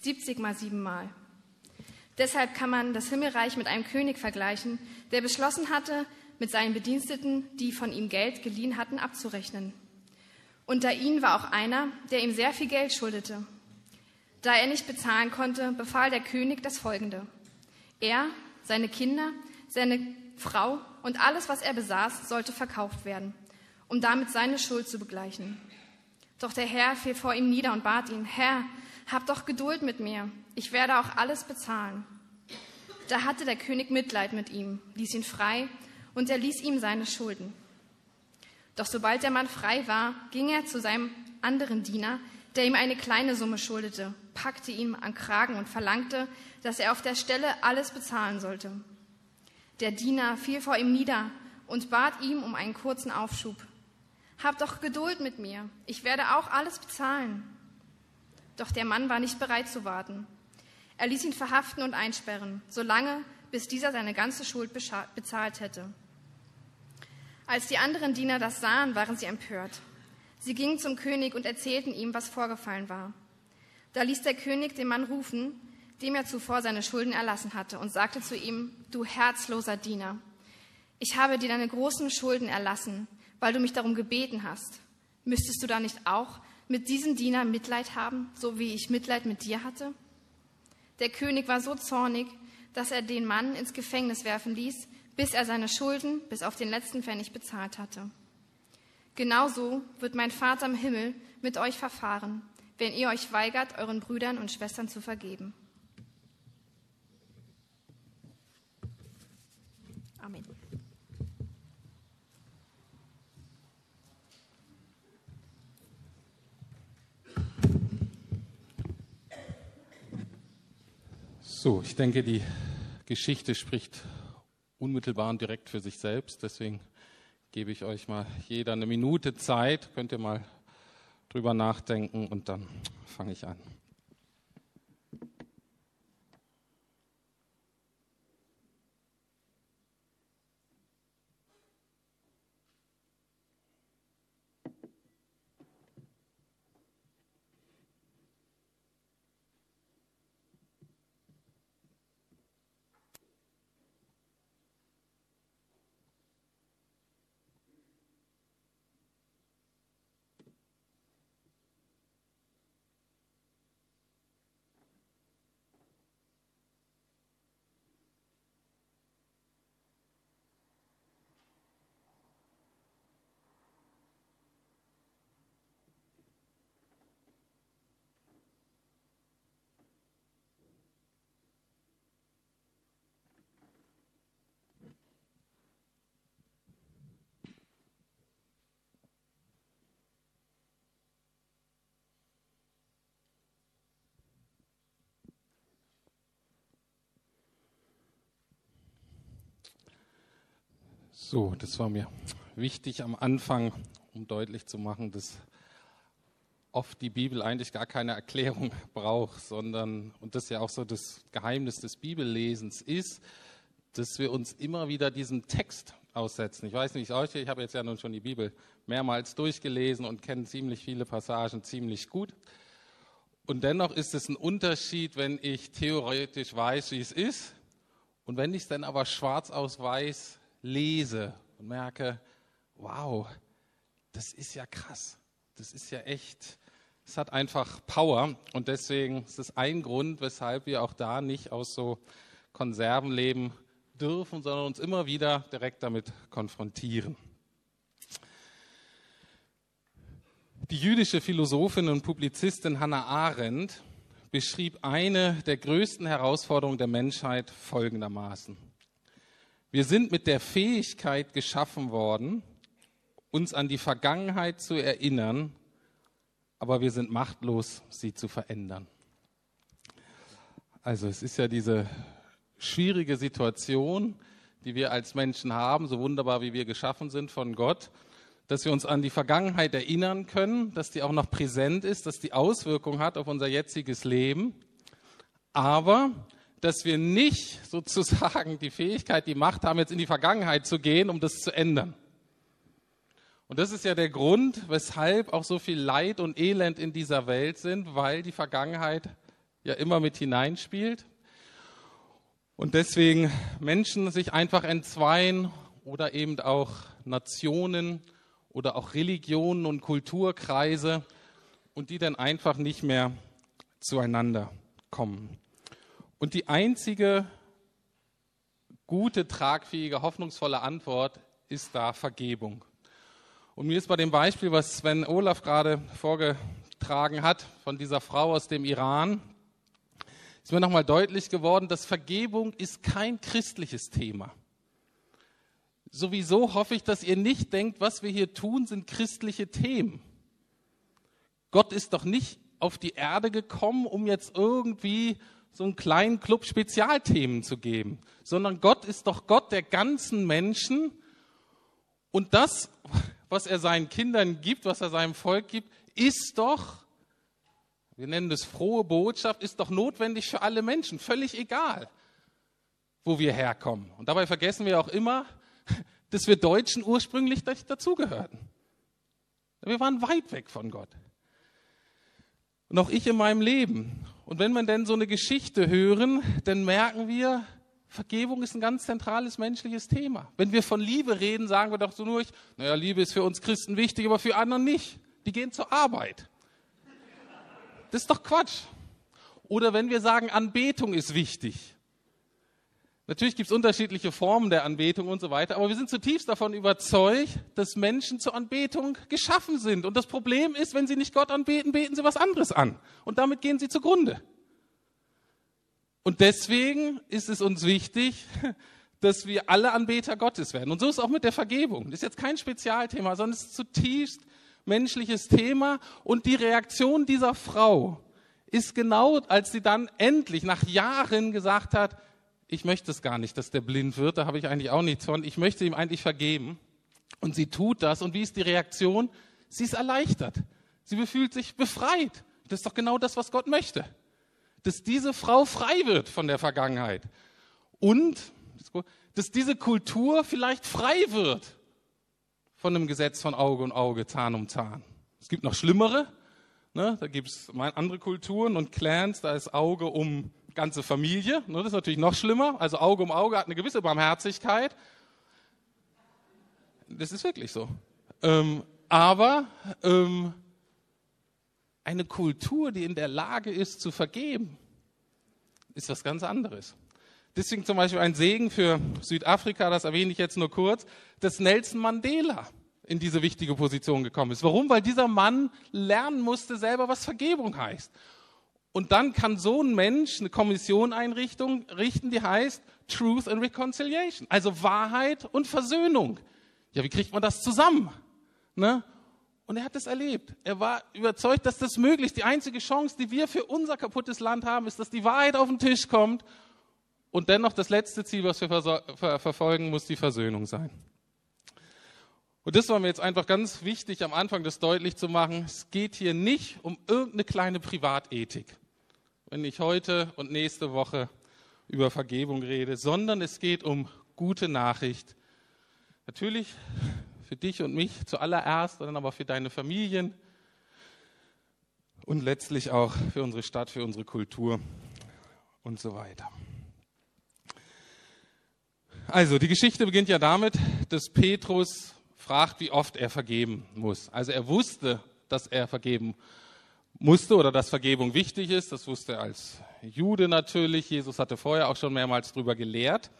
70 mal siebenmal. Deshalb kann man das Himmelreich mit einem König vergleichen, der beschlossen hatte, mit seinen Bediensteten, die von ihm Geld geliehen hatten, abzurechnen. Unter ihnen war auch einer, der ihm sehr viel Geld schuldete. Da er nicht bezahlen konnte, befahl der König das Folgende. Er, seine Kinder, seine Frau und alles, was er besaß, sollte verkauft werden, um damit seine Schuld zu begleichen. Doch der Herr fiel vor ihm nieder und bat ihn, Herr, hab doch Geduld mit mir, ich werde auch alles bezahlen. Da hatte der König Mitleid mit ihm, ließ ihn frei und er ließ ihm seine Schulden. Doch sobald der Mann frei war, ging er zu seinem anderen Diener, der ihm eine kleine Summe schuldete, packte ihn am Kragen und verlangte, dass er auf der Stelle alles bezahlen sollte. Der Diener fiel vor ihm nieder und bat ihm um einen kurzen Aufschub. Hab doch Geduld mit mir, ich werde auch alles bezahlen. Doch der Mann war nicht bereit zu warten. Er ließ ihn verhaften und einsperren, solange bis dieser seine ganze Schuld bezahlt hätte. Als die anderen Diener das sahen, waren sie empört. Sie gingen zum König und erzählten ihm, was vorgefallen war. Da ließ der König den Mann rufen, dem er zuvor seine Schulden erlassen hatte, und sagte zu ihm, du herzloser Diener, ich habe dir deine großen Schulden erlassen, weil du mich darum gebeten hast. Müsstest du da nicht auch mit diesem Diener Mitleid haben, so wie ich Mitleid mit dir hatte? Der König war so zornig, dass er den Mann ins Gefängnis werfen ließ, bis er seine Schulden bis auf den letzten Pfennig bezahlt hatte. Genauso wird mein Vater im Himmel mit euch verfahren, wenn ihr euch weigert, euren Brüdern und Schwestern zu vergeben. Amen. So, ich denke, die Geschichte spricht unmittelbar und direkt für sich selbst. Deswegen gebe ich euch mal jeder eine Minute Zeit. Könnt ihr mal drüber nachdenken und dann fange ich an. So, das war mir wichtig am Anfang, um deutlich zu machen, dass oft die Bibel eigentlich gar keine Erklärung braucht, sondern, und das ja auch so das Geheimnis des Bibellesens ist, dass wir uns immer wieder diesem Text aussetzen. Ich weiß nicht, euch, ich habe jetzt ja nun schon die Bibel mehrmals durchgelesen und kenne ziemlich viele Passagen ziemlich gut. Und dennoch ist es ein Unterschied, wenn ich theoretisch weiß, wie es ist, und wenn ich es dann aber schwarz aus weiß lese und merke, wow, das ist ja krass. Das ist ja echt, es hat einfach Power und deswegen ist es ein Grund, weshalb wir auch da nicht aus so Konserven leben dürfen, sondern uns immer wieder direkt damit konfrontieren. Die jüdische Philosophin und Publizistin Hannah Arendt beschrieb eine der größten Herausforderungen der Menschheit folgendermaßen. Wir sind mit der Fähigkeit geschaffen worden, uns an die Vergangenheit zu erinnern, aber wir sind machtlos, sie zu verändern. Also es ist ja diese schwierige Situation, die wir als Menschen haben, so wunderbar wie wir geschaffen sind von Gott, dass wir uns an die Vergangenheit erinnern können, dass die auch noch präsent ist, dass die Auswirkungen hat auf unser jetziges Leben. Aber dass wir nicht sozusagen die Fähigkeit, die Macht haben, jetzt in die Vergangenheit zu gehen, um das zu ändern. Und das ist ja der Grund, weshalb auch so viel Leid und Elend in dieser Welt sind, weil die Vergangenheit ja immer mit hineinspielt. Und deswegen Menschen sich einfach entzweien oder eben auch Nationen oder auch Religionen und Kulturkreise und die dann einfach nicht mehr zueinander kommen. Und die einzige gute, tragfähige, hoffnungsvolle Antwort ist da Vergebung. Und mir ist bei dem Beispiel, was Sven Olaf gerade vorgetragen hat, von dieser Frau aus dem Iran, ist mir nochmal deutlich geworden, dass Vergebung ist kein christliches Thema. Sowieso hoffe ich, dass ihr nicht denkt, was wir hier tun, sind christliche Themen. Gott ist doch nicht auf die Erde gekommen, um jetzt irgendwie so einen kleinen Club Spezialthemen zu geben, sondern Gott ist doch Gott der ganzen Menschen und das, was er seinen Kindern gibt, was er seinem Volk gibt, ist doch wir nennen das frohe Botschaft, ist doch notwendig für alle Menschen, völlig egal, wo wir herkommen. Und dabei vergessen wir auch immer, dass wir Deutschen ursprünglich dazugehörten. Wir waren weit weg von Gott. Und auch ich in meinem Leben. Und wenn wir denn so eine Geschichte hören, dann merken wir, Vergebung ist ein ganz zentrales menschliches Thema. Wenn wir von Liebe reden, sagen wir doch so nur, naja, Liebe ist für uns Christen wichtig, aber für andere nicht. Die gehen zur Arbeit. Das ist doch Quatsch. Oder wenn wir sagen, Anbetung ist wichtig. Natürlich gibt es unterschiedliche Formen der Anbetung und so weiter, aber wir sind zutiefst davon überzeugt, dass Menschen zur Anbetung geschaffen sind. Und das Problem ist, wenn sie nicht Gott anbeten, beten sie was anderes an. Und damit gehen sie zugrunde. Und deswegen ist es uns wichtig, dass wir alle Anbeter Gottes werden. Und so ist es auch mit der Vergebung. Das ist jetzt kein Spezialthema, sondern es ist zutiefst menschliches Thema. Und die Reaktion dieser Frau ist genau, als sie dann endlich nach Jahren gesagt hat, ich möchte es gar nicht, dass der blind wird, da habe ich eigentlich auch nichts von, ich möchte ihm eigentlich vergeben. Und sie tut das. Und wie ist die Reaktion? Sie ist erleichtert. Sie fühlt sich befreit. Das ist doch genau das, was Gott möchte. Dass diese Frau frei wird von der Vergangenheit. Und dass diese Kultur vielleicht frei wird von einem Gesetz von Auge um Auge, Zahn um Zahn. Es gibt noch schlimmere. Ne? Da gibt es andere Kulturen und Clans, da ist Auge um ganze Familie. Ne? Das ist natürlich noch schlimmer. Also Auge um Auge hat eine gewisse Barmherzigkeit. Das ist wirklich so. Ähm, aber ähm, eine Kultur, die in der Lage ist zu vergeben, ist was ganz anderes. Deswegen zum Beispiel ein Segen für Südafrika, das erwähne ich jetzt nur kurz, dass Nelson Mandela in diese wichtige Position gekommen ist. Warum? Weil dieser Mann lernen musste selber, was Vergebung heißt. Und dann kann so ein Mensch eine Kommission einrichten, die heißt Truth and Reconciliation, also Wahrheit und Versöhnung. Ja, wie kriegt man das zusammen? Ne? Und er hat es erlebt. Er war überzeugt, dass das möglich ist. Die einzige Chance, die wir für unser kaputtes Land haben, ist, dass die Wahrheit auf den Tisch kommt und dennoch das letzte Ziel, was wir ver verfolgen, muss die Versöhnung sein. Und das war mir jetzt einfach ganz wichtig, am Anfang das deutlich zu machen. Es geht hier nicht um irgendeine kleine Privatethik, wenn ich heute und nächste Woche über Vergebung rede, sondern es geht um gute Nachricht. Natürlich für dich und mich zuallererst, dann aber für deine Familien und letztlich auch für unsere Stadt, für unsere Kultur und so weiter. Also, die Geschichte beginnt ja damit, dass Petrus fragt, wie oft er vergeben muss. Also er wusste, dass er vergeben musste oder dass Vergebung wichtig ist. Das wusste er als Jude natürlich. Jesus hatte vorher auch schon mehrmals darüber gelehrt.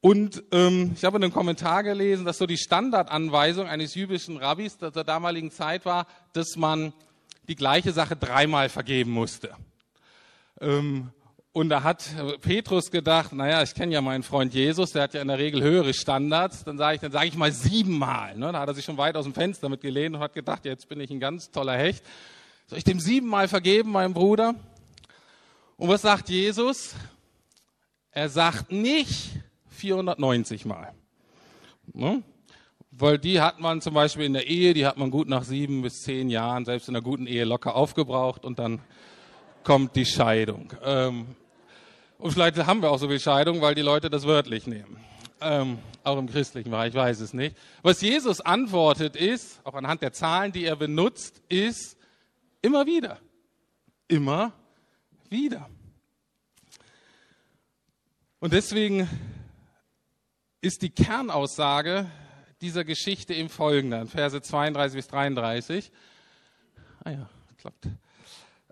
Und ähm, ich habe in einem Kommentar gelesen, dass so die Standardanweisung eines jüdischen Rabbis der damaligen Zeit war, dass man die gleiche Sache dreimal vergeben musste. Ähm, und da hat Petrus gedacht, naja, ich kenne ja meinen Freund Jesus, der hat ja in der Regel höhere Standards. Dann sage ich, dann sage ich mal siebenmal. Ne? Da hat er sich schon weit aus dem Fenster mit gelehnt und hat gedacht, jetzt bin ich ein ganz toller Hecht. Soll ich dem siebenmal vergeben, meinem Bruder? Und was sagt Jesus? Er sagt nicht 490 Mal. Ne? Weil die hat man zum Beispiel in der Ehe, die hat man gut nach sieben bis zehn Jahren, selbst in einer guten Ehe, locker aufgebraucht und dann kommt die Scheidung. Ähm, und vielleicht haben wir auch so viel Scheidung, weil die Leute das wörtlich nehmen. Ähm, auch im christlichen Bereich, ich weiß es nicht. Was Jesus antwortet ist, auch anhand der Zahlen, die er benutzt, ist immer wieder. Immer wieder. Und deswegen ist die Kernaussage dieser Geschichte im Folgenden, Verse 32 bis 33. Ah ja, klappt.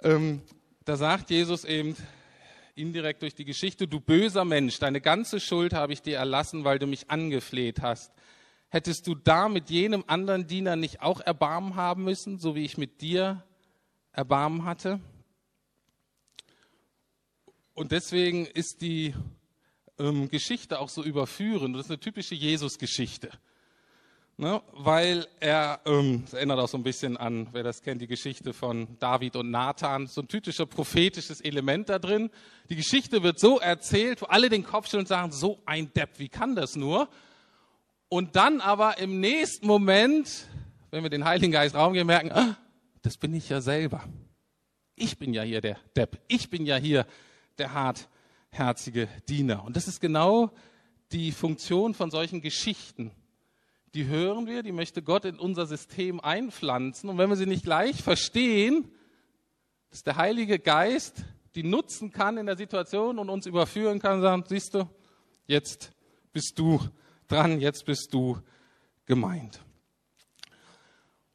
Ähm, da sagt Jesus eben indirekt durch die Geschichte, du böser Mensch, deine ganze Schuld habe ich dir erlassen, weil du mich angefleht hast. Hättest du da mit jenem anderen Diener nicht auch Erbarmen haben müssen, so wie ich mit dir Erbarmen hatte? Und deswegen ist die ähm, Geschichte auch so überführend. Das ist eine typische Jesus-Geschichte. Ne? Weil er, ähm, das erinnert auch so ein bisschen an, wer das kennt, die Geschichte von David und Nathan, so ein typischer prophetisches Element da drin. Die Geschichte wird so erzählt, wo alle den Kopf stellen und sagen, so ein Depp, wie kann das nur? Und dann aber im nächsten Moment, wenn wir den Heiligen Geist Raum geben, merken, ah, das bin ich ja selber. Ich bin ja hier der Depp. Ich bin ja hier der hartherzige Diener. Und das ist genau die Funktion von solchen Geschichten die hören wir, die möchte Gott in unser System einpflanzen. Und wenn wir sie nicht gleich verstehen, dass der Heilige Geist die nutzen kann in der Situation und uns überführen kann, sagen, siehst du, jetzt bist du dran, jetzt bist du gemeint.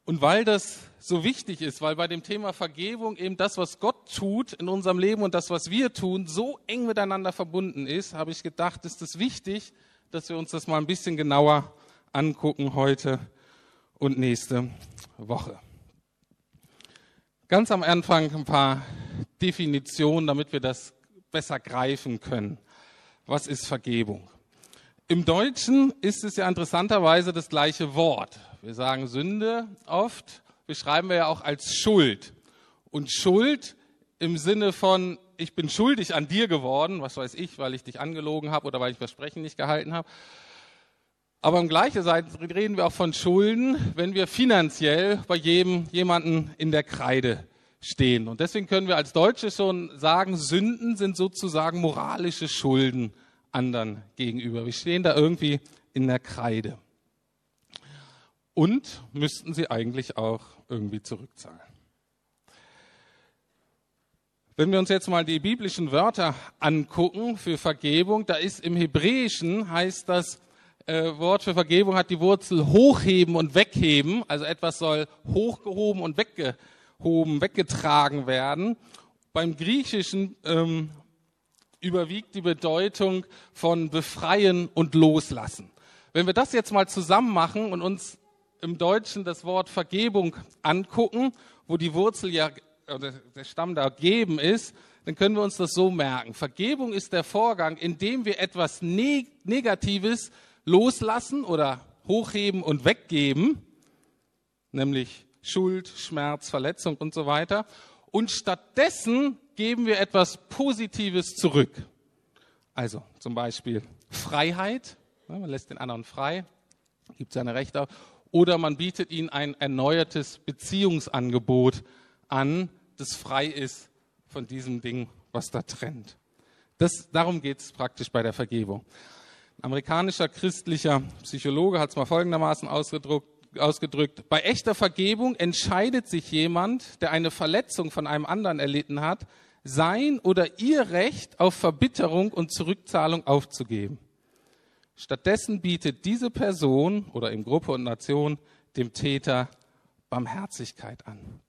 Und weil das so wichtig ist, weil bei dem Thema Vergebung eben das, was Gott tut in unserem Leben und das, was wir tun, so eng miteinander verbunden ist, habe ich gedacht, ist es wichtig, dass wir uns das mal ein bisschen genauer angucken heute und nächste Woche. Ganz am Anfang ein paar Definitionen, damit wir das besser greifen können. Was ist Vergebung? Im Deutschen ist es ja interessanterweise das gleiche Wort. Wir sagen Sünde oft, beschreiben wir ja auch als Schuld. Und Schuld im Sinne von, ich bin schuldig an dir geworden, was weiß ich, weil ich dich angelogen habe oder weil ich Versprechen nicht gehalten habe. Aber im gleichen Seite reden wir auch von Schulden, wenn wir finanziell bei jedem jemanden in der Kreide stehen. Und deswegen können wir als Deutsche schon sagen, Sünden sind sozusagen moralische Schulden anderen gegenüber. Wir stehen da irgendwie in der Kreide. Und müssten sie eigentlich auch irgendwie zurückzahlen. Wenn wir uns jetzt mal die biblischen Wörter angucken für Vergebung, da ist im Hebräischen heißt das äh, Wort für Vergebung hat die Wurzel hochheben und wegheben. Also etwas soll hochgehoben und weggehoben, weggetragen werden. Beim Griechischen ähm, überwiegt die Bedeutung von befreien und loslassen. Wenn wir das jetzt mal zusammen machen und uns im Deutschen das Wort Vergebung angucken, wo die Wurzel ja, oder der Stamm da geben ist, dann können wir uns das so merken. Vergebung ist der Vorgang, in dem wir etwas Negatives loslassen oder hochheben und weggeben, nämlich Schuld, Schmerz, Verletzung und so weiter. Und stattdessen geben wir etwas Positives zurück. Also zum Beispiel Freiheit, man lässt den anderen frei, gibt seine Rechte auf, oder man bietet ihnen ein erneuertes Beziehungsangebot an, das frei ist von diesem Ding, was da trennt. Das, darum geht es praktisch bei der Vergebung amerikanischer christlicher Psychologe hat es mal folgendermaßen ausgedrückt. Bei echter Vergebung entscheidet sich jemand, der eine Verletzung von einem anderen erlitten hat, sein oder ihr Recht auf Verbitterung und Zurückzahlung aufzugeben. Stattdessen bietet diese Person oder in Gruppe und Nation dem Täter Barmherzigkeit an.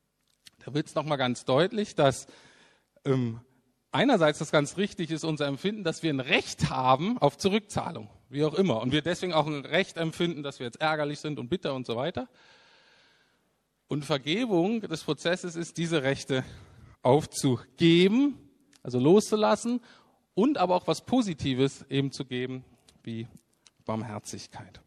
Da wird es nochmal ganz deutlich, dass ähm, einerseits das ganz richtig ist, unser Empfinden, dass wir ein Recht haben auf Zurückzahlung, wie auch immer. Und wir deswegen auch ein Recht empfinden, dass wir jetzt ärgerlich sind und bitter und so weiter. Und Vergebung des Prozesses ist, diese Rechte aufzugeben, also loszulassen und aber auch was Positives eben zu geben, wie Barmherzigkeit.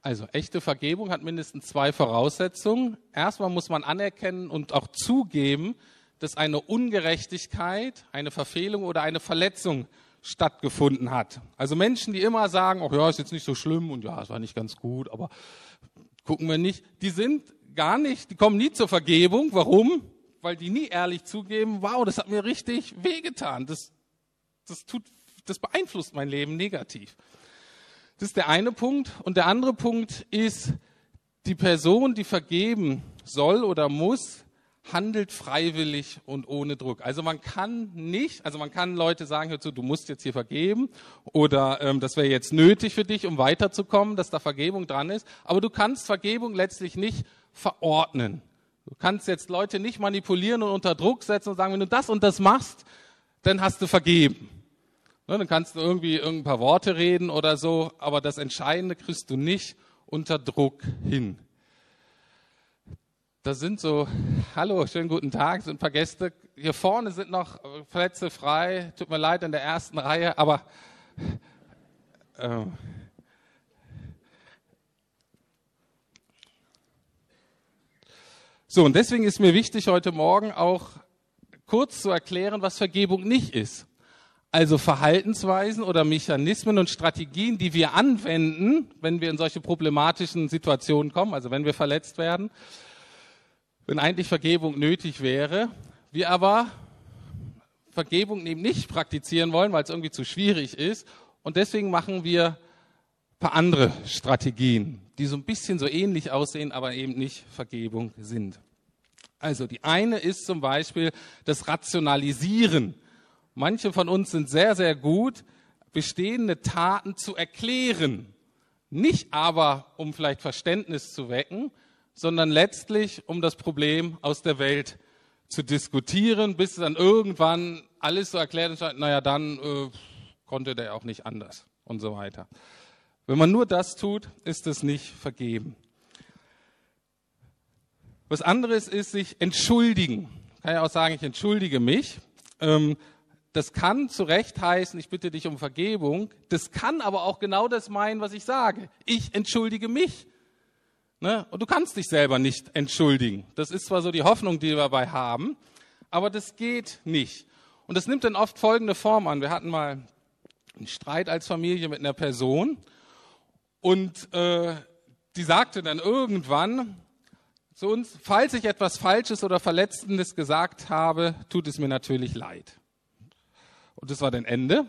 Also echte Vergebung hat mindestens zwei Voraussetzungen. Erstmal muss man anerkennen und auch zugeben, dass eine Ungerechtigkeit, eine Verfehlung oder eine Verletzung stattgefunden hat. Also Menschen, die immer sagen, ach ja, ist jetzt nicht so schlimm und ja, es war nicht ganz gut, aber gucken wir nicht, die sind gar nicht, die kommen nie zur Vergebung. Warum? Weil die nie ehrlich zugeben, wow, das hat mir richtig wehgetan. Das, das tut, das beeinflusst mein Leben negativ. Das ist der eine Punkt. Und der andere Punkt ist, die Person, die vergeben soll oder muss, handelt freiwillig und ohne Druck. Also man kann nicht, also man kann Leute sagen, hör zu, du musst jetzt hier vergeben oder ähm, das wäre jetzt nötig für dich, um weiterzukommen, dass da Vergebung dran ist. Aber du kannst Vergebung letztlich nicht verordnen. Du kannst jetzt Leute nicht manipulieren und unter Druck setzen und sagen, wenn du das und das machst, dann hast du vergeben. Ne, dann kannst du irgendwie ein paar Worte reden oder so, aber das Entscheidende kriegst du nicht unter Druck hin. Da sind so, hallo, schönen guten Tag, sind ein paar Gäste. Hier vorne sind noch Plätze frei. Tut mir leid in der ersten Reihe, aber äh, so und deswegen ist mir wichtig heute Morgen auch kurz zu erklären, was Vergebung nicht ist. Also Verhaltensweisen oder Mechanismen und Strategien, die wir anwenden, wenn wir in solche problematischen Situationen kommen, also wenn wir verletzt werden, wenn eigentlich Vergebung nötig wäre, wir aber Vergebung eben nicht praktizieren wollen, weil es irgendwie zu schwierig ist. Und deswegen machen wir ein paar andere Strategien, die so ein bisschen so ähnlich aussehen, aber eben nicht Vergebung sind. Also die eine ist zum Beispiel das Rationalisieren Manche von uns sind sehr, sehr gut, bestehende Taten zu erklären. Nicht aber, um vielleicht Verständnis zu wecken, sondern letztlich, um das Problem aus der Welt zu diskutieren, bis dann irgendwann alles so erklärt ist, naja, dann äh, konnte der auch nicht anders und so weiter. Wenn man nur das tut, ist es nicht vergeben. Was anderes ist sich entschuldigen. Ich kann ja auch sagen, ich entschuldige mich. Ähm, das kann zu Recht heißen, ich bitte dich um Vergebung. Das kann aber auch genau das meinen, was ich sage. Ich entschuldige mich. Ne? Und du kannst dich selber nicht entschuldigen. Das ist zwar so die Hoffnung, die wir dabei haben, aber das geht nicht. Und das nimmt dann oft folgende Form an. Wir hatten mal einen Streit als Familie mit einer Person und äh, die sagte dann irgendwann zu uns, falls ich etwas Falsches oder Verletzendes gesagt habe, tut es mir natürlich leid. Und das war dann Ende.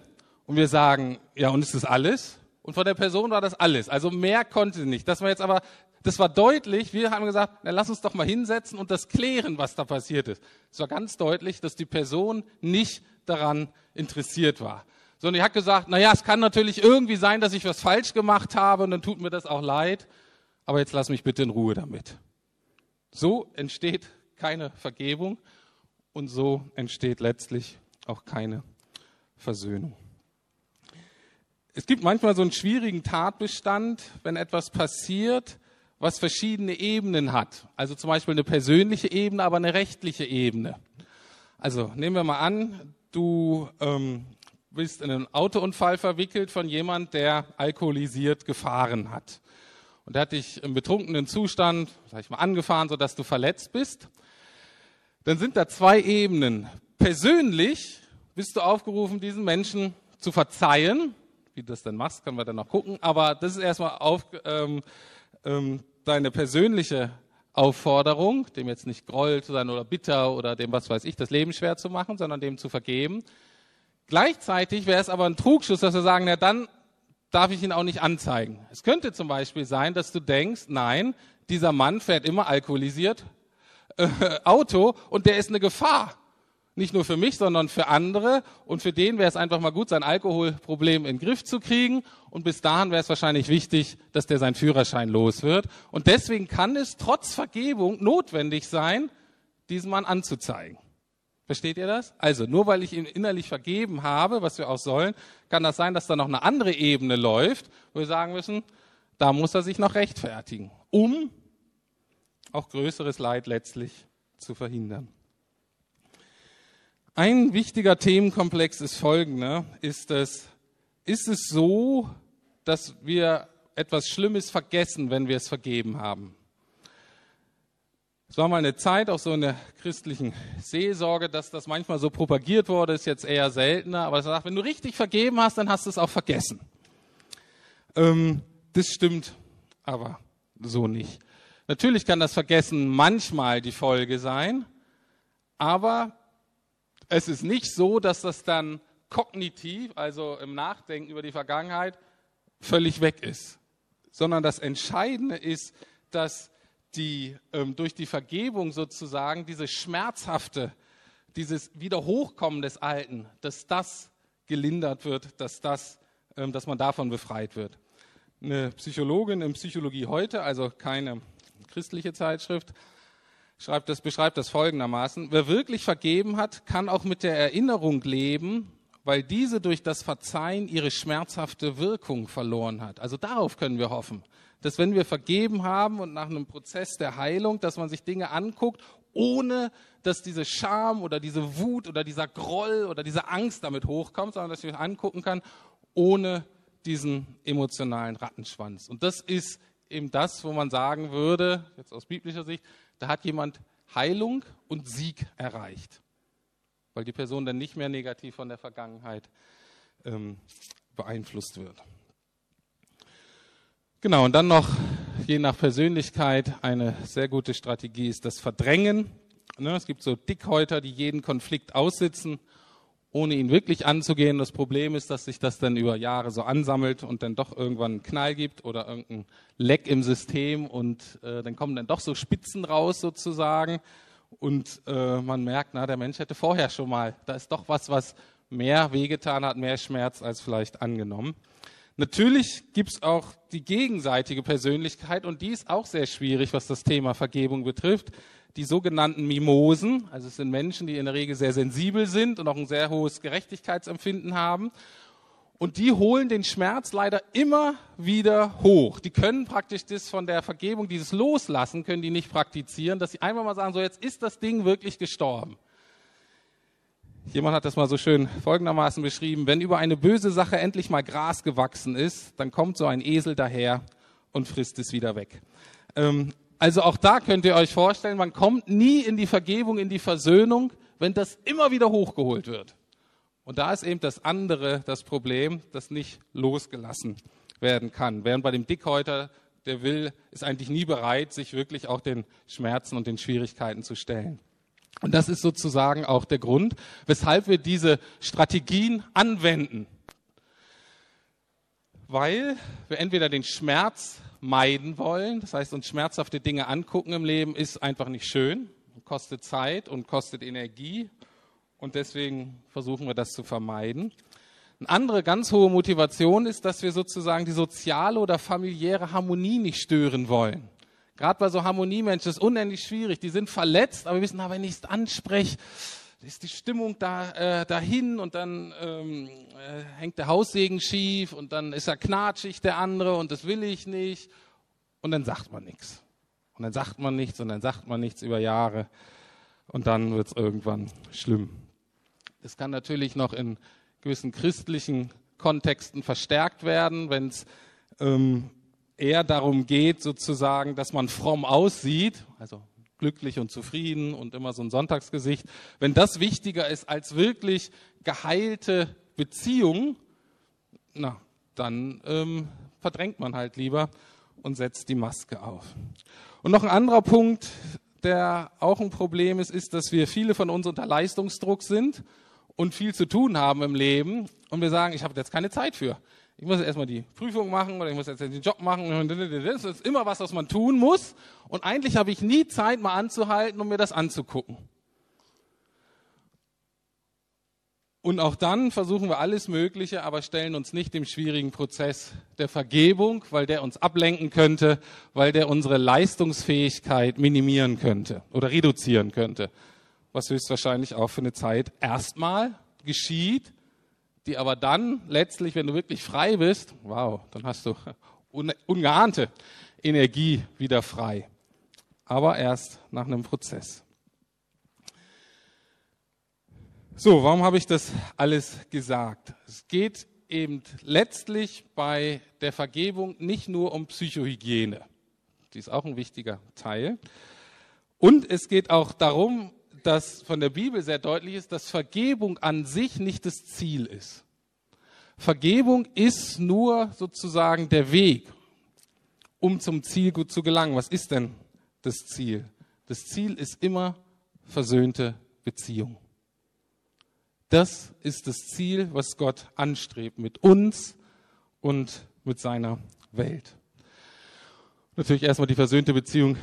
Und wir sagen, ja, und ist das alles? Und von der Person war das alles. Also mehr konnte sie nicht. Das war jetzt aber, das war deutlich. Wir haben gesagt, na, lass uns doch mal hinsetzen und das klären, was da passiert ist. Es war ganz deutlich, dass die Person nicht daran interessiert war. Sondern die hat gesagt, na ja, es kann natürlich irgendwie sein, dass ich was falsch gemacht habe und dann tut mir das auch leid. Aber jetzt lass mich bitte in Ruhe damit. So entsteht keine Vergebung und so entsteht letztlich auch keine Versöhnung. Es gibt manchmal so einen schwierigen Tatbestand, wenn etwas passiert, was verschiedene Ebenen hat. Also zum Beispiel eine persönliche Ebene, aber eine rechtliche Ebene. Also nehmen wir mal an, du ähm, bist in einen Autounfall verwickelt von jemand, der alkoholisiert gefahren hat. Und der hat dich im betrunkenen Zustand, sag ich mal, angefahren, sodass du verletzt bist. Dann sind da zwei Ebenen. Persönlich bist du aufgerufen, diesen Menschen zu verzeihen. Wie du das denn machst, können wir dann noch gucken. Aber das ist erstmal auf, ähm, ähm, deine persönliche Aufforderung, dem jetzt nicht Groll zu sein oder bitter oder dem, was weiß ich, das Leben schwer zu machen, sondern dem zu vergeben. Gleichzeitig wäre es aber ein Trugschuss, dass wir sagen, na dann darf ich ihn auch nicht anzeigen. Es könnte zum Beispiel sein, dass du denkst, nein, dieser Mann fährt immer alkoholisiert äh, Auto und der ist eine Gefahr. Nicht nur für mich, sondern für andere. Und für den wäre es einfach mal gut, sein Alkoholproblem in den Griff zu kriegen. Und bis dahin wäre es wahrscheinlich wichtig, dass der seinen Führerschein los wird. Und deswegen kann es trotz Vergebung notwendig sein, diesen Mann anzuzeigen. Versteht ihr das? Also, nur weil ich ihn innerlich vergeben habe, was wir auch sollen, kann das sein, dass da noch eine andere Ebene läuft, wo wir sagen müssen, da muss er sich noch rechtfertigen, um auch größeres Leid letztlich zu verhindern. Ein wichtiger Themenkomplex ist folgender, ist es, ist es so, dass wir etwas Schlimmes vergessen, wenn wir es vergeben haben? Es war mal eine Zeit, auch so in der christlichen Seelsorge, dass das manchmal so propagiert wurde, ist jetzt eher seltener, aber es sagt, wenn du richtig vergeben hast, dann hast du es auch vergessen. Ähm, das stimmt aber so nicht. Natürlich kann das Vergessen manchmal die Folge sein, aber es ist nicht so, dass das dann kognitiv, also im Nachdenken über die Vergangenheit, völlig weg ist, sondern das Entscheidende ist, dass die ähm, durch die Vergebung sozusagen diese schmerzhafte, dieses Wiederhochkommen des Alten, dass das gelindert wird, dass, das, ähm, dass man davon befreit wird. Eine Psychologin in Psychologie heute, also keine christliche Zeitschrift, schreibt das, beschreibt das folgendermaßen. Wer wirklich vergeben hat, kann auch mit der Erinnerung leben, weil diese durch das Verzeihen ihre schmerzhafte Wirkung verloren hat. Also darauf können wir hoffen dass wenn wir vergeben haben und nach einem Prozess der Heilung, dass man sich Dinge anguckt, ohne dass diese Scham oder diese Wut oder dieser Groll oder diese Angst damit hochkommt, sondern dass ich es angucken kann, ohne diesen emotionalen Rattenschwanz. Und das ist eben das, wo man sagen würde, jetzt aus biblischer Sicht, da hat jemand Heilung und Sieg erreicht, weil die Person dann nicht mehr negativ von der Vergangenheit ähm, beeinflusst wird. Genau, und dann noch, je nach Persönlichkeit, eine sehr gute Strategie ist das Verdrängen. Ne, es gibt so Dickhäuter, die jeden Konflikt aussitzen, ohne ihn wirklich anzugehen. Das Problem ist, dass sich das dann über Jahre so ansammelt und dann doch irgendwann einen Knall gibt oder irgendein Leck im System und äh, dann kommen dann doch so Spitzen raus sozusagen und äh, man merkt, na, der Mensch hätte vorher schon mal, da ist doch was, was mehr wehgetan hat, mehr Schmerz als vielleicht angenommen. Natürlich gibt es auch die gegenseitige Persönlichkeit und die ist auch sehr schwierig, was das Thema Vergebung betrifft. Die sogenannten Mimosen, also es sind Menschen, die in der Regel sehr sensibel sind und auch ein sehr hohes Gerechtigkeitsempfinden haben. Und die holen den Schmerz leider immer wieder hoch. Die können praktisch das von der Vergebung, dieses Loslassen, können die nicht praktizieren, dass sie einfach mal sagen, so jetzt ist das Ding wirklich gestorben. Jemand hat das mal so schön folgendermaßen beschrieben, wenn über eine böse Sache endlich mal Gras gewachsen ist, dann kommt so ein Esel daher und frisst es wieder weg. Ähm, also auch da könnt ihr euch vorstellen, man kommt nie in die Vergebung, in die Versöhnung, wenn das immer wieder hochgeholt wird. Und da ist eben das andere das Problem, das nicht losgelassen werden kann. Während bei dem Dickhäuter, der will, ist eigentlich nie bereit, sich wirklich auch den Schmerzen und den Schwierigkeiten zu stellen. Und das ist sozusagen auch der Grund, weshalb wir diese Strategien anwenden. Weil wir entweder den Schmerz meiden wollen, das heißt uns schmerzhafte Dinge angucken im Leben ist einfach nicht schön, kostet Zeit und kostet Energie und deswegen versuchen wir das zu vermeiden. Eine andere ganz hohe Motivation ist, dass wir sozusagen die soziale oder familiäre Harmonie nicht stören wollen. Gerade bei so Harmoniemenschen ist unendlich schwierig. Die sind verletzt, aber wir wissen, wenn ich es anspreche, ist die Stimmung da äh, dahin und dann ähm, äh, hängt der Haussegen schief und dann ist er knatschig der andere und das will ich nicht. Und dann sagt man nichts. Und dann sagt man nichts und dann sagt man nichts über Jahre. Und dann wird es irgendwann schlimm. Es kann natürlich noch in gewissen christlichen Kontexten verstärkt werden, wenn es ähm, eher darum geht, sozusagen, dass man fromm aussieht, also glücklich und zufrieden und immer so ein Sonntagsgesicht, wenn das wichtiger ist als wirklich geheilte Beziehungen, na, dann ähm, verdrängt man halt lieber und setzt die Maske auf. Und noch ein anderer Punkt, der auch ein Problem ist, ist, dass wir viele von uns unter Leistungsdruck sind und viel zu tun haben im Leben. Und wir sagen, ich habe jetzt keine Zeit für ich muss erstmal die Prüfung machen oder ich muss jetzt den Job machen. Das ist immer was, was man tun muss. Und eigentlich habe ich nie Zeit, mal anzuhalten, um mir das anzugucken. Und auch dann versuchen wir alles Mögliche, aber stellen uns nicht dem schwierigen Prozess der Vergebung, weil der uns ablenken könnte, weil der unsere Leistungsfähigkeit minimieren könnte oder reduzieren könnte. Was höchstwahrscheinlich auch für eine Zeit erstmal geschieht, die aber dann letztlich, wenn du wirklich frei bist, wow, dann hast du ungeahnte Energie wieder frei. Aber erst nach einem Prozess. So, warum habe ich das alles gesagt? Es geht eben letztlich bei der Vergebung nicht nur um Psychohygiene. Die ist auch ein wichtiger Teil. Und es geht auch darum, dass von der Bibel sehr deutlich ist, dass Vergebung an sich nicht das Ziel ist. Vergebung ist nur sozusagen der Weg, um zum Ziel gut zu gelangen. Was ist denn das Ziel? Das Ziel ist immer versöhnte Beziehung. Das ist das Ziel, was Gott anstrebt mit uns und mit seiner Welt. Natürlich erstmal die versöhnte Beziehung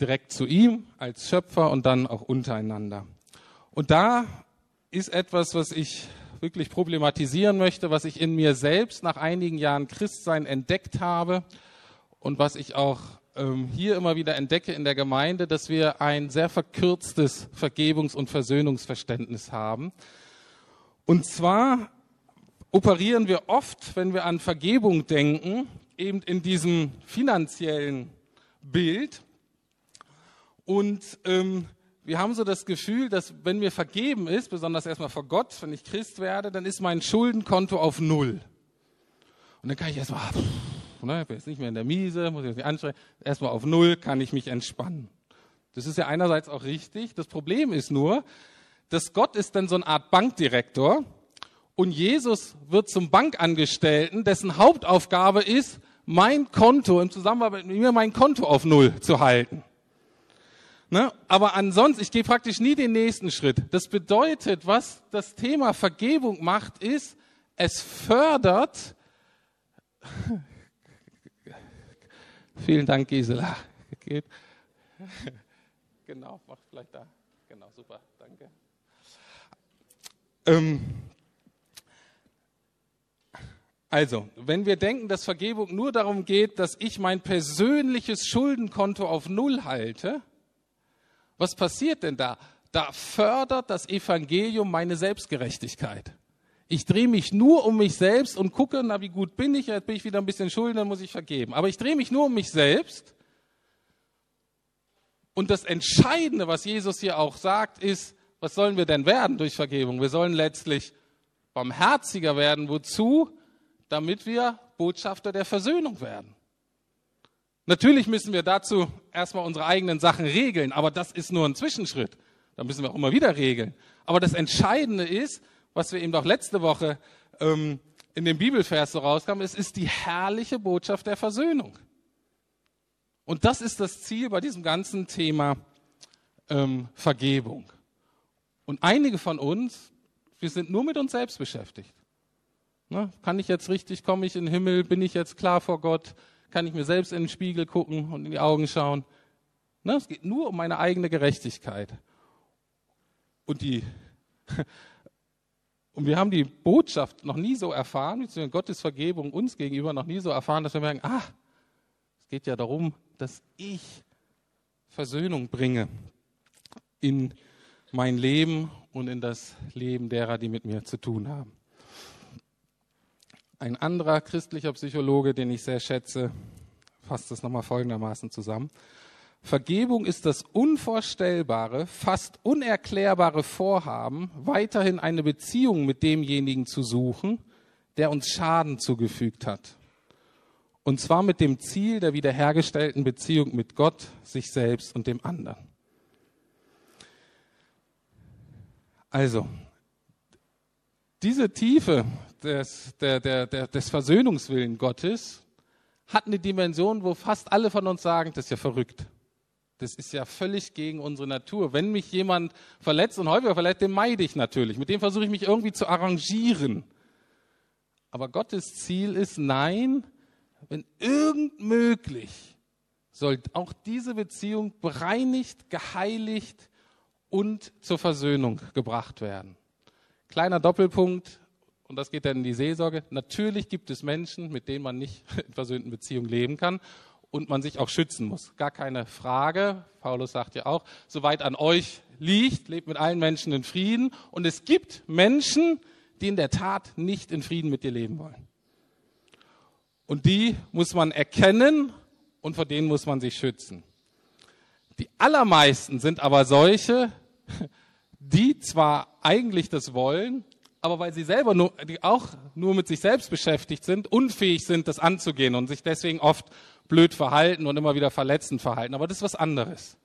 direkt zu ihm als Schöpfer und dann auch untereinander. Und da ist etwas, was ich wirklich problematisieren möchte, was ich in mir selbst nach einigen Jahren Christsein entdeckt habe und was ich auch ähm, hier immer wieder entdecke in der Gemeinde, dass wir ein sehr verkürztes Vergebungs- und Versöhnungsverständnis haben. Und zwar operieren wir oft, wenn wir an Vergebung denken, eben in diesem finanziellen Bild. Und ähm, wir haben so das Gefühl, dass wenn mir vergeben ist, besonders erstmal vor Gott, wenn ich Christ werde, dann ist mein Schuldenkonto auf Null. Und dann kann ich erstmal, ne, bin jetzt nicht mehr in der Miese, muss ich jetzt nicht anstrengen, erstmal auf Null kann ich mich entspannen. Das ist ja einerseits auch richtig. Das Problem ist nur, dass Gott ist dann so eine Art Bankdirektor und Jesus wird zum Bankangestellten, dessen Hauptaufgabe ist, mein Konto im Zusammenarbeit mit mir mein Konto auf Null zu halten. Ne? Aber ansonsten, ich gehe praktisch nie den nächsten Schritt. Das bedeutet, was das Thema Vergebung macht, ist, es fördert. Vielen Dank, Gisela. Geht. Genau, mach vielleicht da. Genau, super, danke. Ähm, also, wenn wir denken, dass Vergebung nur darum geht, dass ich mein persönliches Schuldenkonto auf Null halte, was passiert denn da? Da fördert das Evangelium meine Selbstgerechtigkeit. Ich drehe mich nur um mich selbst und gucke, na wie gut bin ich, jetzt bin ich wieder ein bisschen schulden, dann muss ich vergeben. Aber ich drehe mich nur um mich selbst. Und das Entscheidende, was Jesus hier auch sagt, ist, was sollen wir denn werden durch Vergebung? Wir sollen letztlich barmherziger werden. Wozu? Damit wir Botschafter der Versöhnung werden. Natürlich müssen wir dazu erstmal unsere eigenen Sachen regeln, aber das ist nur ein Zwischenschritt. Da müssen wir auch immer wieder regeln. Aber das Entscheidende ist, was wir eben doch letzte Woche ähm, in dem Bibelvers so rauskamen, es ist die herrliche Botschaft der Versöhnung. Und das ist das Ziel bei diesem ganzen Thema ähm, Vergebung. Und einige von uns, wir sind nur mit uns selbst beschäftigt. Ne? Kann ich jetzt richtig, komme ich in den Himmel, bin ich jetzt klar vor Gott? Kann ich mir selbst in den Spiegel gucken und in die Augen schauen. Ne, es geht nur um meine eigene Gerechtigkeit. Und, die, und wir haben die Botschaft noch nie so erfahren, beziehungsweise Gottes Vergebung uns gegenüber noch nie so erfahren, dass wir merken, ah, es geht ja darum, dass ich Versöhnung bringe in mein Leben und in das Leben derer, die mit mir zu tun haben. Ein anderer christlicher Psychologe, den ich sehr schätze, fasst es nochmal folgendermaßen zusammen. Vergebung ist das unvorstellbare, fast unerklärbare Vorhaben, weiterhin eine Beziehung mit demjenigen zu suchen, der uns Schaden zugefügt hat. Und zwar mit dem Ziel der wiederhergestellten Beziehung mit Gott, sich selbst und dem anderen. Also, diese Tiefe des, der, der, der, des Versöhnungswillen Gottes hat eine Dimension, wo fast alle von uns sagen, das ist ja verrückt. Das ist ja völlig gegen unsere Natur. Wenn mich jemand verletzt und häufiger verletzt, den meide ich natürlich. Mit dem versuche ich mich irgendwie zu arrangieren. Aber Gottes Ziel ist, nein, wenn irgend möglich, soll auch diese Beziehung bereinigt, geheiligt und zur Versöhnung gebracht werden. Kleiner Doppelpunkt, und das geht dann in die Seelsorge. Natürlich gibt es Menschen, mit denen man nicht in versöhnten Beziehungen leben kann und man sich auch schützen muss. Gar keine Frage. Paulus sagt ja auch, soweit an euch liegt, lebt mit allen Menschen in Frieden. Und es gibt Menschen, die in der Tat nicht in Frieden mit dir leben wollen. Und die muss man erkennen und vor denen muss man sich schützen. Die allermeisten sind aber solche, die zwar eigentlich das wollen, aber weil sie selber nur, auch nur mit sich selbst beschäftigt sind, unfähig sind, das anzugehen und sich deswegen oft blöd verhalten und immer wieder verletzend verhalten. Aber das ist was anderes.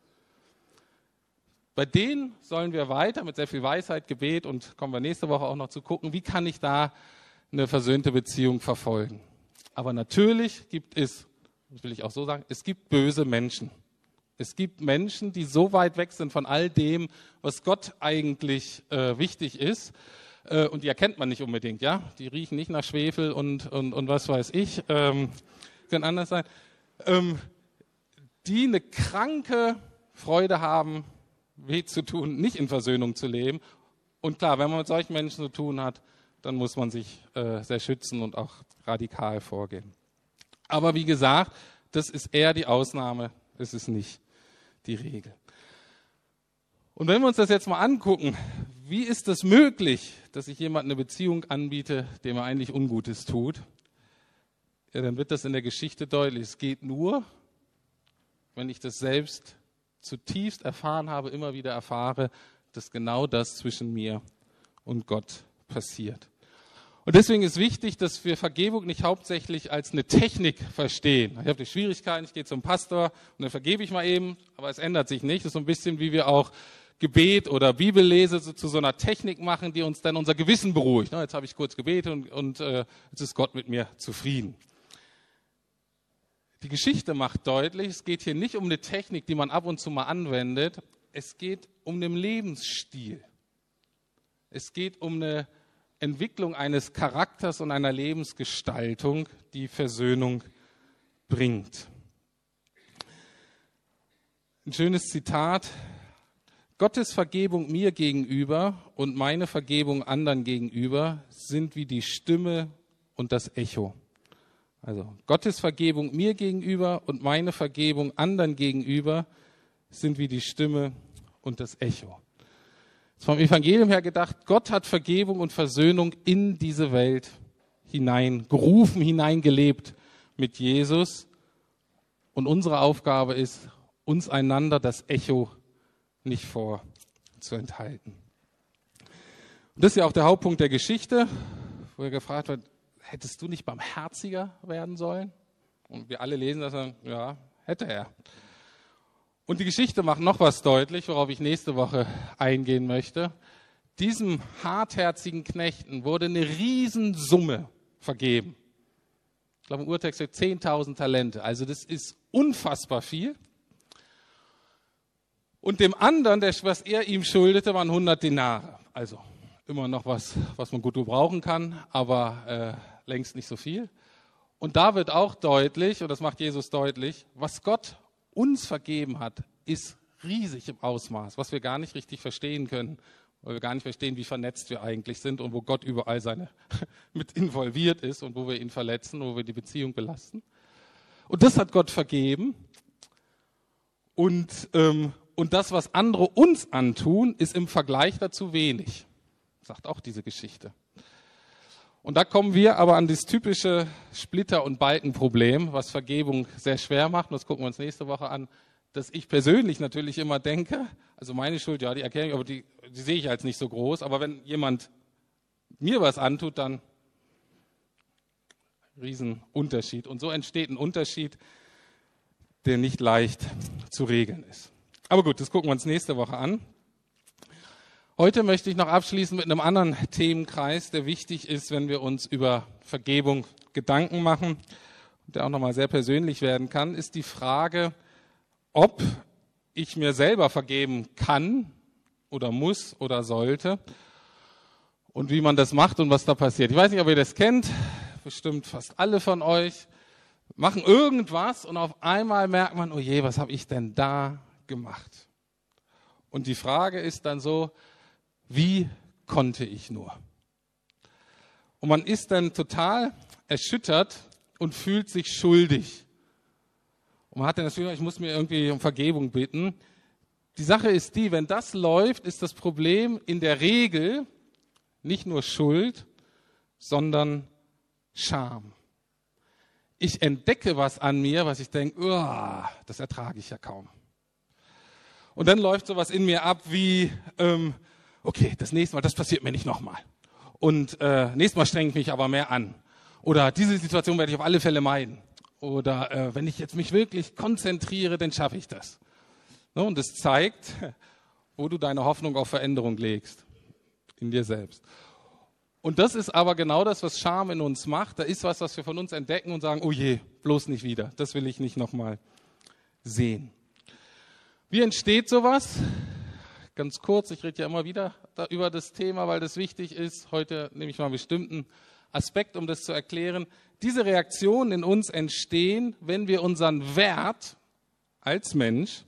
Bei denen sollen wir weiter mit sehr viel Weisheit, Gebet und kommen wir nächste Woche auch noch zu gucken, wie kann ich da eine versöhnte Beziehung verfolgen. Aber natürlich gibt es, das will ich auch so sagen, es gibt böse Menschen. Es gibt Menschen, die so weit weg sind von all dem, was Gott eigentlich äh, wichtig ist, äh, und die erkennt man nicht unbedingt, ja. Die riechen nicht nach Schwefel und, und, und was weiß ich. Ähm, können anders sein. Ähm, die eine kranke Freude haben, weh zu tun, nicht in Versöhnung zu leben. Und klar, wenn man mit solchen Menschen zu tun hat, dann muss man sich äh, sehr schützen und auch radikal vorgehen. Aber wie gesagt, das ist eher die Ausnahme, das ist nicht die Regel. Und wenn wir uns das jetzt mal angucken, wie ist das möglich, dass ich jemandem eine Beziehung anbiete, dem er eigentlich Ungutes tut? Ja, dann wird das in der Geschichte deutlich. Es geht nur, wenn ich das selbst zutiefst erfahren habe, immer wieder erfahre, dass genau das zwischen mir und Gott passiert. Und deswegen ist wichtig, dass wir Vergebung nicht hauptsächlich als eine Technik verstehen. Ich habe die Schwierigkeiten, ich gehe zum Pastor und dann vergebe ich mal eben, aber es ändert sich nicht. Das ist so ein bisschen wie wir auch Gebet oder Bibellese so, zu so einer Technik machen, die uns dann unser Gewissen beruhigt. Jetzt habe ich kurz gebetet und, und äh, jetzt ist Gott mit mir zufrieden. Die Geschichte macht deutlich, es geht hier nicht um eine Technik, die man ab und zu mal anwendet. Es geht um einen Lebensstil. Es geht um eine Entwicklung eines Charakters und einer Lebensgestaltung, die Versöhnung bringt. Ein schönes Zitat. Gottes Vergebung mir gegenüber und meine Vergebung anderen gegenüber sind wie die Stimme und das Echo. Also Gottes Vergebung mir gegenüber und meine Vergebung anderen gegenüber sind wie die Stimme und das Echo. Jetzt vom Evangelium her gedacht, Gott hat Vergebung und Versöhnung in diese Welt hineingerufen, hineingelebt mit Jesus. Und unsere Aufgabe ist, uns einander das Echo nicht vorzuenthalten. Und das ist ja auch der Hauptpunkt der Geschichte, wo er gefragt wird, hättest du nicht barmherziger werden sollen? Und wir alle lesen das dann, ja, hätte er. Und die Geschichte macht noch was deutlich, worauf ich nächste Woche eingehen möchte. Diesem hartherzigen Knechten wurde eine Riesensumme vergeben. Ich glaube, im Urtext steht 10.000 Talente. Also das ist unfassbar viel. Und dem anderen, was er ihm schuldete, waren 100 Dinare. Also immer noch was, was man gut gebrauchen kann, aber äh, längst nicht so viel. Und da wird auch deutlich, und das macht Jesus deutlich, was Gott uns vergeben hat, ist riesig im Ausmaß, was wir gar nicht richtig verstehen können, weil wir gar nicht verstehen, wie vernetzt wir eigentlich sind und wo Gott überall seine mit involviert ist und wo wir ihn verletzen, wo wir die Beziehung belasten. Und das hat Gott vergeben. Und, ähm, und das, was andere uns antun, ist im Vergleich dazu wenig, sagt auch diese Geschichte. Und da kommen wir aber an das typische Splitter- und Balkenproblem, was Vergebung sehr schwer macht. Und das gucken wir uns nächste Woche an. Dass ich persönlich natürlich immer denke, also meine Schuld, ja, die erkenne ich, aber die, die sehe ich als nicht so groß. Aber wenn jemand mir was antut, dann Riesenunterschied. Und so entsteht ein Unterschied, der nicht leicht zu regeln ist. Aber gut, das gucken wir uns nächste Woche an. Heute möchte ich noch abschließen mit einem anderen Themenkreis, der wichtig ist, wenn wir uns über Vergebung Gedanken machen, der auch nochmal sehr persönlich werden kann, ist die Frage, ob ich mir selber vergeben kann oder muss oder sollte und wie man das macht und was da passiert. Ich weiß nicht, ob ihr das kennt, bestimmt fast alle von euch machen irgendwas und auf einmal merkt man, oh je, was habe ich denn da gemacht? Und die Frage ist dann so, wie konnte ich nur? Und man ist dann total erschüttert und fühlt sich schuldig. Und man hat dann das Gefühl, ich muss mir irgendwie um Vergebung bitten. Die Sache ist die, wenn das läuft, ist das Problem in der Regel nicht nur Schuld, sondern Scham. Ich entdecke was an mir, was ich denke, das ertrage ich ja kaum. Und dann läuft sowas in mir ab wie, ähm, okay, das nächste Mal, das passiert mir nicht nochmal. Und äh, nächstes Mal strenge ich mich aber mehr an. Oder diese Situation werde ich auf alle Fälle meiden. Oder äh, wenn ich jetzt mich wirklich konzentriere, dann schaffe ich das. Ne? Und das zeigt, wo du deine Hoffnung auf Veränderung legst. In dir selbst. Und das ist aber genau das, was Scham in uns macht. Da ist was, was wir von uns entdecken und sagen, oh je, bloß nicht wieder. Das will ich nicht nochmal sehen. Wie entsteht sowas? ganz kurz, ich rede ja immer wieder da über das Thema, weil das wichtig ist. Heute nehme ich mal einen bestimmten Aspekt, um das zu erklären. Diese Reaktionen in uns entstehen, wenn wir unseren Wert als Mensch,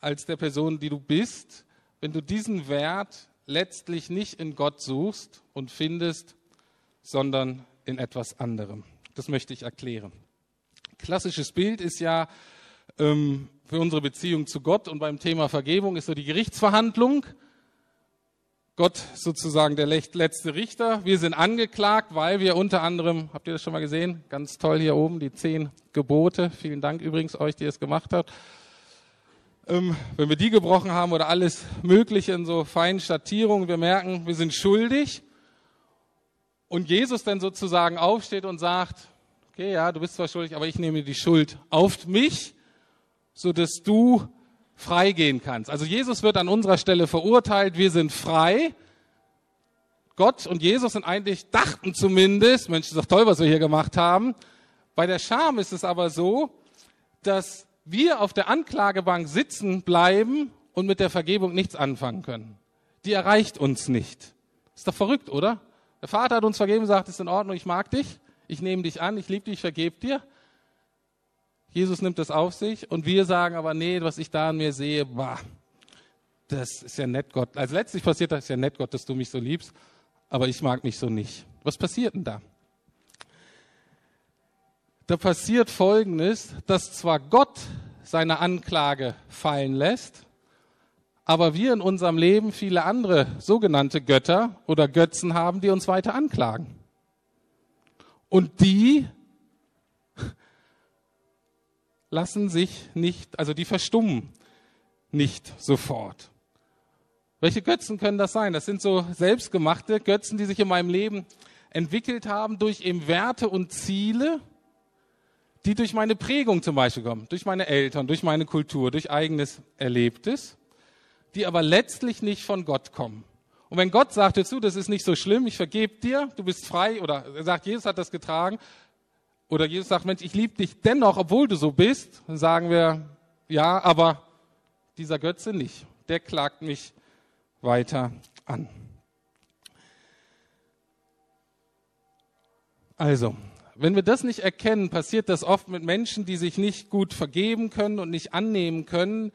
als der Person, die du bist, wenn du diesen Wert letztlich nicht in Gott suchst und findest, sondern in etwas anderem. Das möchte ich erklären. Klassisches Bild ist ja ähm, für unsere Beziehung zu Gott und beim Thema Vergebung ist so die Gerichtsverhandlung. Gott sozusagen der letzte Richter. Wir sind angeklagt, weil wir unter anderem, habt ihr das schon mal gesehen? Ganz toll hier oben, die zehn Gebote. Vielen Dank übrigens euch, die es gemacht habt. Ähm, wenn wir die gebrochen haben oder alles Mögliche in so feinen Schattierungen, wir merken, wir sind schuldig. Und Jesus dann sozusagen aufsteht und sagt, okay, ja, du bist zwar schuldig, aber ich nehme die Schuld auf mich, so dass du freigehen kannst. Also Jesus wird an unserer Stelle verurteilt, wir sind frei. Gott und Jesus sind eigentlich, dachten zumindest, Mensch, ist doch toll, was wir hier gemacht haben. Bei der Scham ist es aber so, dass wir auf der Anklagebank sitzen bleiben und mit der Vergebung nichts anfangen können. Die erreicht uns nicht. Ist doch verrückt, oder? Der Vater hat uns vergeben, sagt, ist in Ordnung, ich mag dich, ich nehme dich an, ich liebe dich, ich vergebe dir. Jesus nimmt das auf sich und wir sagen aber, nee, was ich da an mir sehe, bah, das ist ja nett Gott. Also letztlich passiert das ja nett Gott, dass du mich so liebst, aber ich mag mich so nicht. Was passiert denn da? Da passiert Folgendes, dass zwar Gott seine Anklage fallen lässt, aber wir in unserem Leben viele andere sogenannte Götter oder Götzen haben, die uns weiter anklagen. Und die lassen sich nicht, also die verstummen nicht sofort. Welche Götzen können das sein? Das sind so selbstgemachte Götzen, die sich in meinem Leben entwickelt haben durch eben Werte und Ziele, die durch meine Prägung zum Beispiel kommen, durch meine Eltern, durch meine Kultur, durch eigenes Erlebtes, die aber letztlich nicht von Gott kommen. Und wenn Gott sagt dazu, das ist nicht so schlimm, ich vergebe dir, du bist frei, oder er sagt, Jesus hat das getragen, oder Jesus sagt, Mensch, ich liebe dich dennoch, obwohl du so bist, dann sagen wir, ja, aber dieser Götze nicht. Der klagt mich weiter an. Also, wenn wir das nicht erkennen, passiert das oft mit Menschen, die sich nicht gut vergeben können und nicht annehmen können.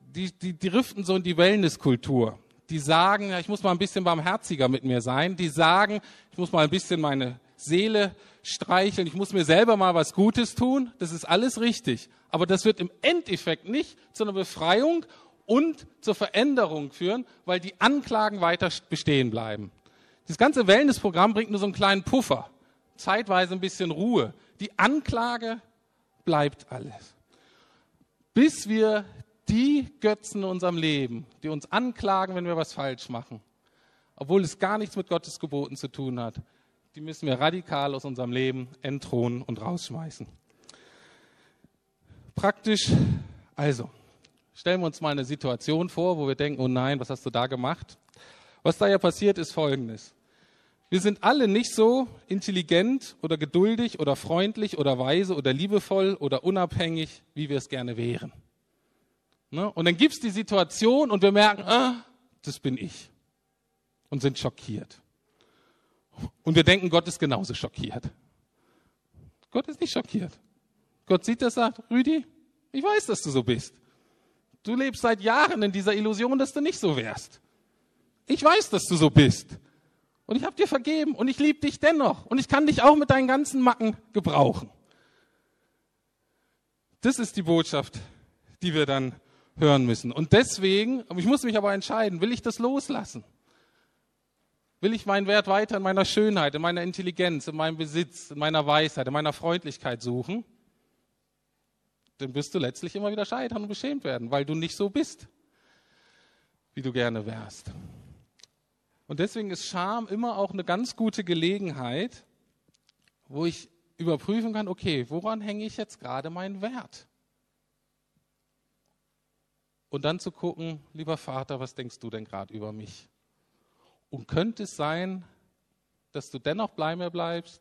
Die, die, die driften so in die Wellnesskultur. Die sagen, ja, ich muss mal ein bisschen barmherziger mit mir sein. Die sagen, ich muss mal ein bisschen meine Seele streicheln, ich muss mir selber mal was Gutes tun, das ist alles richtig. Aber das wird im Endeffekt nicht zu einer Befreiung und zur Veränderung führen, weil die Anklagen weiter bestehen bleiben. Das ganze Wellnessprogramm bringt nur so einen kleinen Puffer, zeitweise ein bisschen Ruhe. Die Anklage bleibt alles. Bis wir die Götzen in unserem Leben, die uns anklagen, wenn wir was falsch machen, obwohl es gar nichts mit Gottes Geboten zu tun hat, die müssen wir radikal aus unserem Leben entthronen und rausschmeißen. Praktisch, also, stellen wir uns mal eine Situation vor, wo wir denken, oh nein, was hast du da gemacht? Was da ja passiert, ist Folgendes. Wir sind alle nicht so intelligent oder geduldig oder freundlich oder weise oder liebevoll oder unabhängig, wie wir es gerne wären. Ne? Und dann gibt es die Situation und wir merken, ah, das bin ich. Und sind schockiert. Und wir denken, Gott ist genauso schockiert. Gott ist nicht schockiert. Gott sieht das, sagt, Rüdi, ich weiß, dass du so bist. Du lebst seit Jahren in dieser Illusion, dass du nicht so wärst. Ich weiß, dass du so bist. Und ich habe dir vergeben und ich liebe dich dennoch. Und ich kann dich auch mit deinen ganzen Macken gebrauchen. Das ist die Botschaft, die wir dann hören müssen. Und deswegen, ich muss mich aber entscheiden, will ich das loslassen? Will ich meinen Wert weiter in meiner Schönheit, in meiner Intelligenz, in meinem Besitz, in meiner Weisheit, in meiner Freundlichkeit suchen? Dann wirst du letztlich immer wieder scheitern und beschämt werden, weil du nicht so bist, wie du gerne wärst. Und deswegen ist Scham immer auch eine ganz gute Gelegenheit, wo ich überprüfen kann, okay, woran hänge ich jetzt gerade meinen Wert? Und dann zu gucken, lieber Vater, was denkst du denn gerade über mich? Und könnte es sein, dass du dennoch bei mir bleibst,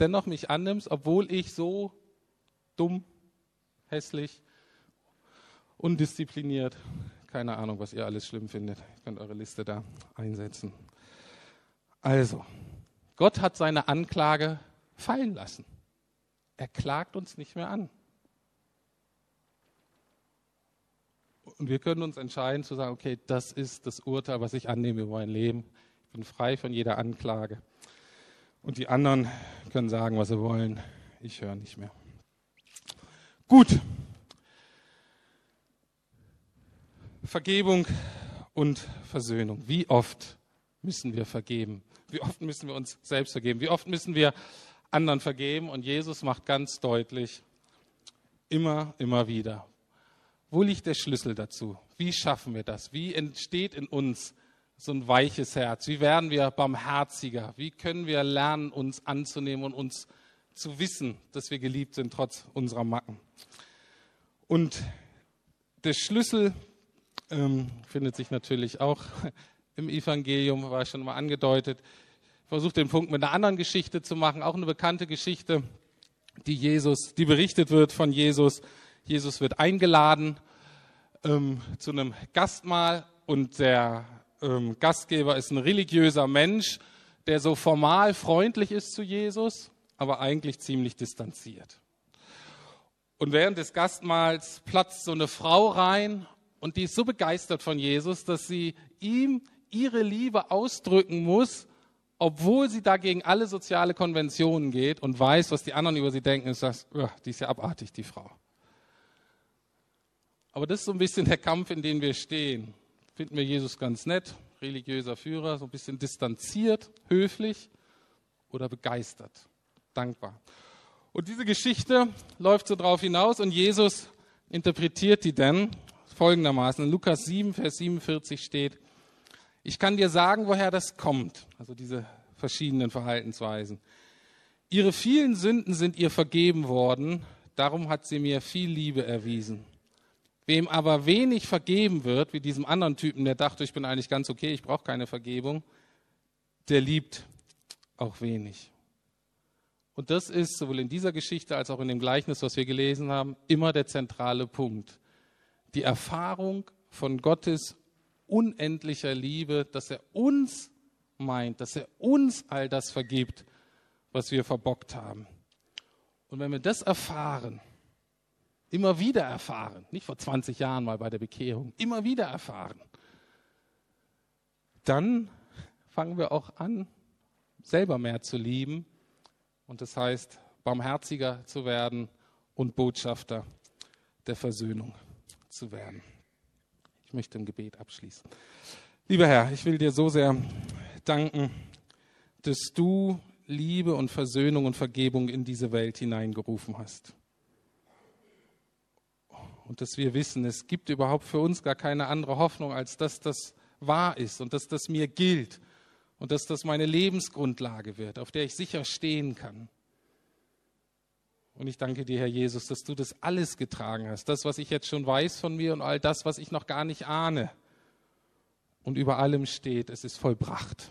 dennoch mich annimmst, obwohl ich so dumm, hässlich, undiszipliniert, keine Ahnung, was ihr alles schlimm findet. Ihr könnt eure Liste da einsetzen. Also, Gott hat seine Anklage fallen lassen. Er klagt uns nicht mehr an. Und wir können uns entscheiden zu sagen, okay, das ist das Urteil, was ich annehme über mein Leben. Ich bin frei von jeder Anklage. Und die anderen können sagen, was sie wollen. Ich höre nicht mehr. Gut. Vergebung und Versöhnung. Wie oft müssen wir vergeben? Wie oft müssen wir uns selbst vergeben? Wie oft müssen wir anderen vergeben? Und Jesus macht ganz deutlich, immer, immer wieder. Wo liegt der Schlüssel dazu? Wie schaffen wir das? Wie entsteht in uns so ein weiches Herz? Wie werden wir barmherziger? Wie können wir lernen, uns anzunehmen und uns zu wissen, dass wir geliebt sind, trotz unserer Macken? Und der Schlüssel ähm, findet sich natürlich auch im Evangelium, war schon mal angedeutet. Ich versuche den Punkt mit einer anderen Geschichte zu machen, auch eine bekannte Geschichte, die Jesus, die berichtet wird von Jesus. Jesus wird eingeladen ähm, zu einem Gastmahl und der ähm, Gastgeber ist ein religiöser Mensch, der so formal freundlich ist zu Jesus, aber eigentlich ziemlich distanziert. Und während des Gastmahls platzt so eine Frau rein und die ist so begeistert von Jesus, dass sie ihm ihre Liebe ausdrücken muss, obwohl sie dagegen alle soziale Konventionen geht und weiß, was die anderen über sie denken, das, oh, die ist ja abartig, die Frau. Aber das ist so ein bisschen der Kampf, in dem wir stehen. Finden wir Jesus ganz nett, religiöser Führer, so ein bisschen distanziert, höflich oder begeistert, dankbar. Und diese Geschichte läuft so drauf hinaus und Jesus interpretiert die dann folgendermaßen. In Lukas 7, Vers 47 steht, ich kann dir sagen, woher das kommt, also diese verschiedenen Verhaltensweisen. Ihre vielen Sünden sind ihr vergeben worden, darum hat sie mir viel Liebe erwiesen. Wem aber wenig vergeben wird, wie diesem anderen Typen, der dachte, ich bin eigentlich ganz okay, ich brauche keine Vergebung, der liebt auch wenig. Und das ist sowohl in dieser Geschichte als auch in dem Gleichnis, was wir gelesen haben, immer der zentrale Punkt die Erfahrung von Gottes unendlicher Liebe, dass er uns meint, dass er uns all das vergibt, was wir verbockt haben. Und wenn wir das erfahren, immer wieder erfahren, nicht vor 20 Jahren mal bei der Bekehrung, immer wieder erfahren, dann fangen wir auch an, selber mehr zu lieben. Und das heißt, barmherziger zu werden und Botschafter der Versöhnung zu werden. Ich möchte im Gebet abschließen. Lieber Herr, ich will dir so sehr danken, dass du Liebe und Versöhnung und Vergebung in diese Welt hineingerufen hast. Und dass wir wissen, es gibt überhaupt für uns gar keine andere Hoffnung, als dass das wahr ist und dass das mir gilt und dass das meine Lebensgrundlage wird, auf der ich sicher stehen kann. Und ich danke dir, Herr Jesus, dass du das alles getragen hast. Das, was ich jetzt schon weiß von mir und all das, was ich noch gar nicht ahne. Und über allem steht, es ist vollbracht.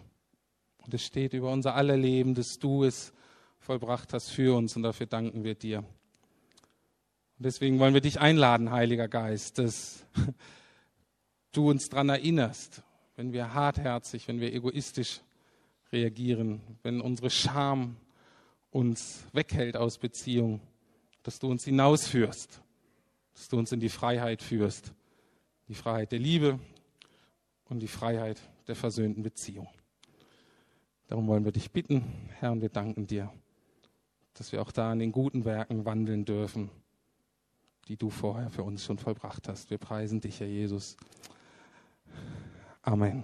Und es steht über unser aller Leben, dass du es vollbracht hast für uns. Und dafür danken wir dir. Deswegen wollen wir dich einladen, Heiliger Geist, dass du uns daran erinnerst, wenn wir hartherzig, wenn wir egoistisch reagieren, wenn unsere Scham uns weghält aus Beziehung, dass du uns hinausführst, dass du uns in die Freiheit führst, die Freiheit der Liebe und die Freiheit der versöhnten Beziehung. Darum wollen wir dich bitten, Herr, und wir danken dir, dass wir auch da in den guten Werken wandeln dürfen, die du vorher für uns schon vollbracht hast. Wir preisen dich, Herr Jesus. Amen.